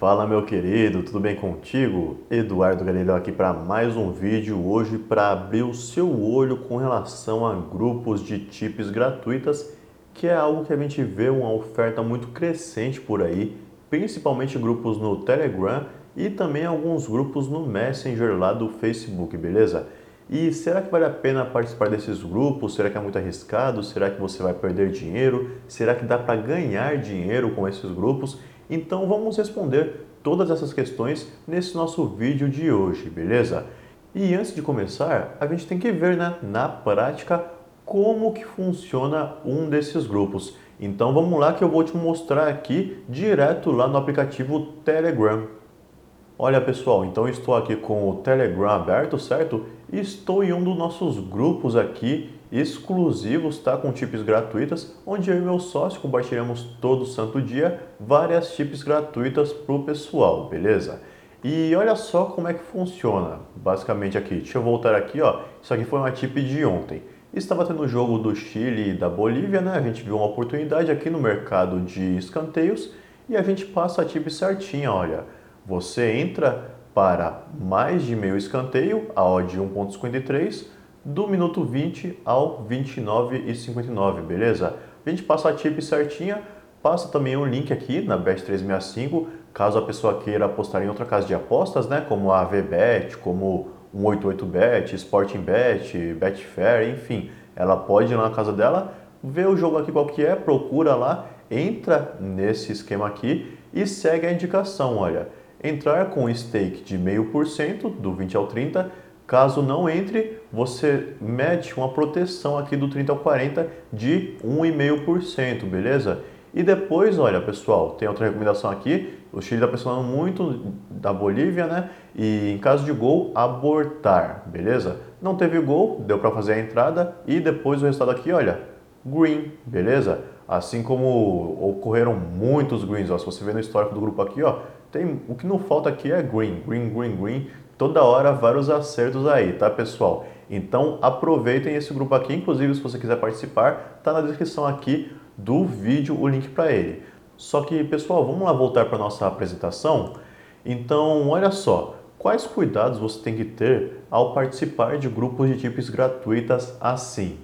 Fala meu querido, tudo bem contigo? Eduardo Galileu aqui para mais um vídeo hoje para abrir o seu olho com relação a grupos de chips gratuitas, que é algo que a gente vê uma oferta muito crescente por aí, principalmente grupos no Telegram e também alguns grupos no Messenger lá do Facebook, beleza? E será que vale a pena participar desses grupos? Será que é muito arriscado? Será que você vai perder dinheiro? Será que dá para ganhar dinheiro com esses grupos? Então vamos responder todas essas questões nesse nosso vídeo de hoje, beleza? E antes de começar, a gente tem que ver né, na prática como que funciona um desses grupos. Então vamos lá que eu vou te mostrar aqui direto lá no aplicativo Telegram. Olha pessoal, então estou aqui com o Telegram aberto, certo? Estou em um dos nossos grupos aqui exclusivos, tá? Com chips gratuitas, onde eu e meu sócio compartilhamos todo santo dia várias chips gratuitas para o pessoal, beleza? E olha só como é que funciona, basicamente aqui. Deixa eu voltar aqui, ó. Isso aqui foi uma chip de ontem. Estava tendo o jogo do Chile e da Bolívia, né? A gente viu uma oportunidade aqui no mercado de escanteios e a gente passa a chip certinha, olha. Você entra para mais de meio escanteio, a odd 1.53, do minuto 20 ao 29 e 59, beleza? A gente passa a tip certinha, passa também um link aqui na Bet365, caso a pessoa queira apostar em outra casa de apostas, né, como a VBet, como 188bet, Sportingbet, Betfair, enfim, ela pode ir lá na casa dela, ver o jogo aqui qual que é, procura lá, entra nesse esquema aqui e segue a indicação, olha, entrar com stake de 0,5% do 20 ao 30, Caso não entre, você mete uma proteção aqui do 30 ao 40 de 1,5%, beleza? E depois, olha pessoal, tem outra recomendação aqui, o Chile está pressionando muito da Bolívia, né? E em caso de gol, abortar, beleza? Não teve gol, deu para fazer a entrada e depois o resultado aqui, olha, green, beleza? Assim como ocorreram muitos greens, ó, se você ver no histórico do grupo aqui, ó, tem, o que não falta aqui é green, green, green, green, toda hora vários acertos aí, tá pessoal? Então aproveitem esse grupo aqui, inclusive se você quiser participar, tá na descrição aqui do vídeo o link para ele. Só que pessoal, vamos lá voltar para nossa apresentação. Então, olha só, quais cuidados você tem que ter ao participar de grupos de tipos gratuitas assim?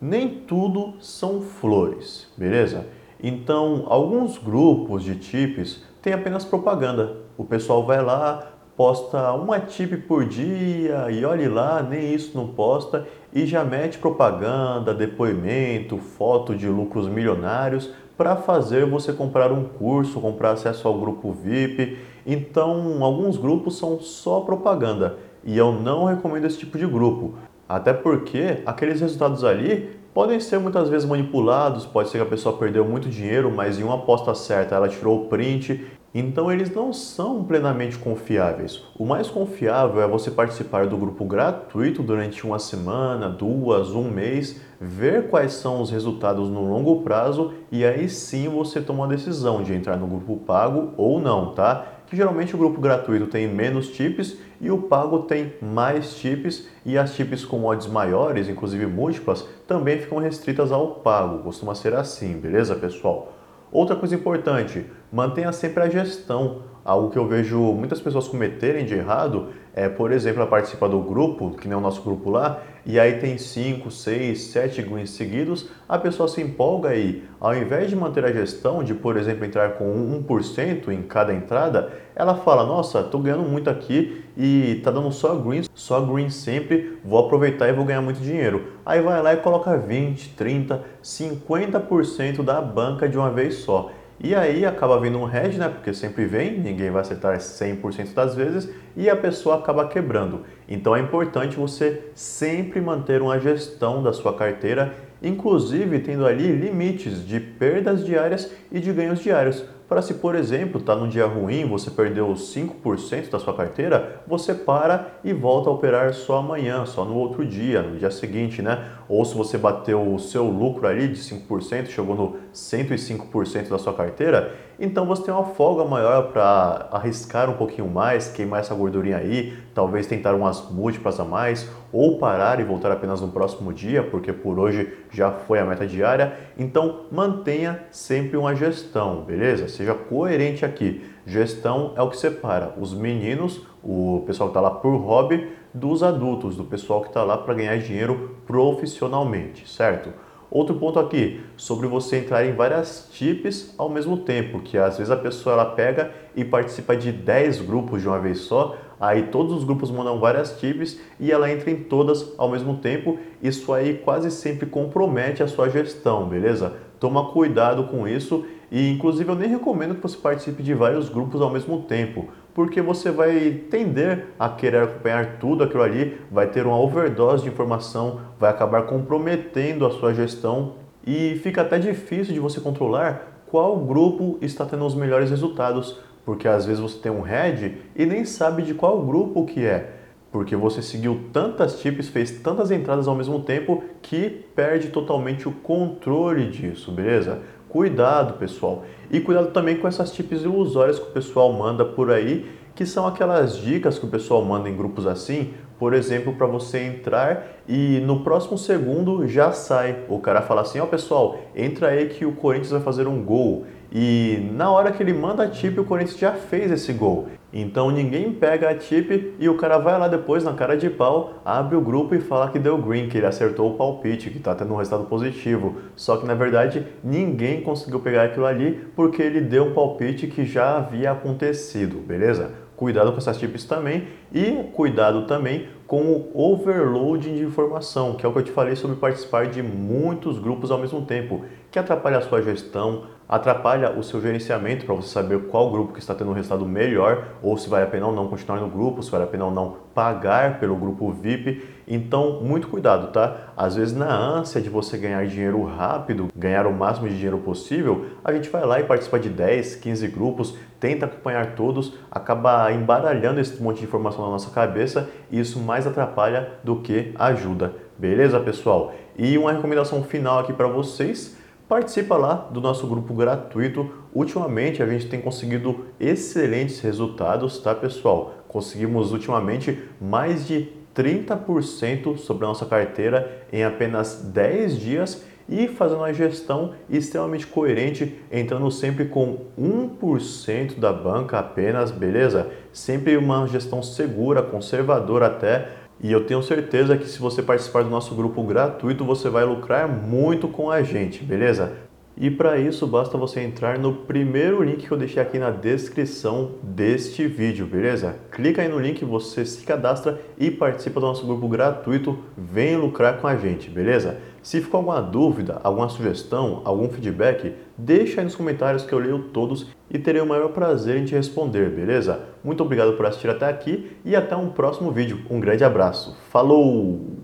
Nem tudo são flores, beleza? Então, alguns grupos de tipos têm apenas propaganda. O pessoal vai lá, posta uma tip por dia e olhe lá, nem isso não posta e já mete propaganda, depoimento, foto de lucros milionários para fazer você comprar um curso, comprar acesso ao grupo VIP. Então, alguns grupos são só propaganda e eu não recomendo esse tipo de grupo. Até porque aqueles resultados ali podem ser muitas vezes manipulados, pode ser que a pessoa perdeu muito dinheiro, mas em uma aposta certa ela tirou o print então eles não são plenamente confiáveis. O mais confiável é você participar do grupo gratuito durante uma semana, duas, um mês, ver quais são os resultados no longo prazo e aí sim você toma a decisão de entrar no grupo pago ou não, tá? Que geralmente o grupo gratuito tem menos chips e o pago tem mais chips e as chips com odds maiores, inclusive múltiplas, também ficam restritas ao pago. Costuma ser assim, beleza, pessoal? Outra coisa importante, mantenha sempre a gestão. Algo que eu vejo muitas pessoas cometerem de errado é, por exemplo, a participar do grupo, que nem o nosso grupo lá, e aí tem 5, 6, 7 greens seguidos, a pessoa se empolga e, ao invés de manter a gestão, de, por exemplo, entrar com 1% em cada entrada, ela fala, nossa, estou ganhando muito aqui e está dando só greens, só greens sempre, vou aproveitar e vou ganhar muito dinheiro. Aí vai lá e coloca 20, 30, 50% da banca de uma vez só. E aí acaba vindo um hedge, né? Porque sempre vem, ninguém vai acertar 100% das vezes e a pessoa acaba quebrando. Então é importante você sempre manter uma gestão da sua carteira, inclusive tendo ali limites de perdas diárias e de ganhos diários para se, por exemplo, está num dia ruim, você perdeu 5% da sua carteira, você para e volta a operar só amanhã, só no outro dia, no dia seguinte, né? Ou se você bateu o seu lucro ali de 5%, chegou no 105% da sua carteira, então você tem uma folga maior para arriscar um pouquinho mais, queimar essa gordurinha aí, talvez tentar umas múltiplas a mais, ou parar e voltar apenas no próximo dia, porque por hoje já foi a meta diária. Então mantenha sempre uma gestão, beleza? Seja coerente aqui. Gestão é o que separa os meninos, o pessoal que está lá por hobby, dos adultos, do pessoal que está lá para ganhar dinheiro profissionalmente, certo? Outro ponto aqui, sobre você entrar em várias tips ao mesmo tempo, que às vezes a pessoa ela pega e participa de 10 grupos de uma vez só, aí todos os grupos mandam várias tips e ela entra em todas ao mesmo tempo. Isso aí quase sempre compromete a sua gestão, beleza? Toma cuidado com isso e inclusive eu nem recomendo que você participe de vários grupos ao mesmo tempo, porque você vai tender a querer acompanhar tudo aquilo ali, vai ter uma overdose de informação, vai acabar comprometendo a sua gestão e fica até difícil de você controlar qual grupo está tendo os melhores resultados, porque às vezes você tem um head e nem sabe de qual grupo que é, porque você seguiu tantas tips, fez tantas entradas ao mesmo tempo que perde totalmente o controle disso, beleza? Cuidado, pessoal. E cuidado também com essas tips ilusórias que o pessoal manda por aí, que são aquelas dicas que o pessoal manda em grupos assim, por exemplo, para você entrar e no próximo segundo já sai. O cara fala assim: "Ó, oh, pessoal, entra aí que o Corinthians vai fazer um gol". E na hora que ele manda a tip, o Corinthians já fez esse gol. Então ninguém pega a tip e o cara vai lá depois na cara de pau, abre o grupo e fala que deu green, que ele acertou o palpite, que está tendo um resultado positivo. Só que na verdade ninguém conseguiu pegar aquilo ali porque ele deu um palpite que já havia acontecido, beleza? Cuidado com essas tips também e cuidado também com o overloading de informação, que é o que eu te falei sobre participar de muitos grupos ao mesmo tempo, que atrapalha a sua gestão, atrapalha o seu gerenciamento para você saber qual grupo que está tendo um resultado melhor ou se vale a pena ou não continuar no grupo, se vale a pena ou não pagar pelo grupo VIP. Então, muito cuidado, tá? Às vezes, na ânsia de você ganhar dinheiro rápido, ganhar o máximo de dinheiro possível, a gente vai lá e participa de 10, 15 grupos, tenta acompanhar todos, acaba embaralhando esse monte de informação na nossa cabeça e isso mais atrapalha do que ajuda. Beleza, pessoal? E uma recomendação final aqui para vocês participa lá do nosso grupo gratuito. Ultimamente a gente tem conseguido excelentes resultados, tá pessoal? Conseguimos ultimamente mais de 30% sobre a nossa carteira em apenas 10 dias e fazendo uma gestão extremamente coerente, entrando sempre com 1% da banca apenas, beleza? Sempre uma gestão segura, conservadora até, e eu tenho certeza que se você participar do nosso grupo gratuito, você vai lucrar muito com a gente, beleza? E para isso basta você entrar no primeiro link que eu deixei aqui na descrição deste vídeo, beleza? Clica aí no link, você se cadastra e participa do nosso grupo gratuito, vem lucrar com a gente, beleza? Se ficou alguma dúvida, alguma sugestão, algum feedback, deixa aí nos comentários que eu leio todos e terei o maior prazer em te responder, beleza? Muito obrigado por assistir até aqui e até um próximo vídeo. Um grande abraço. Falou!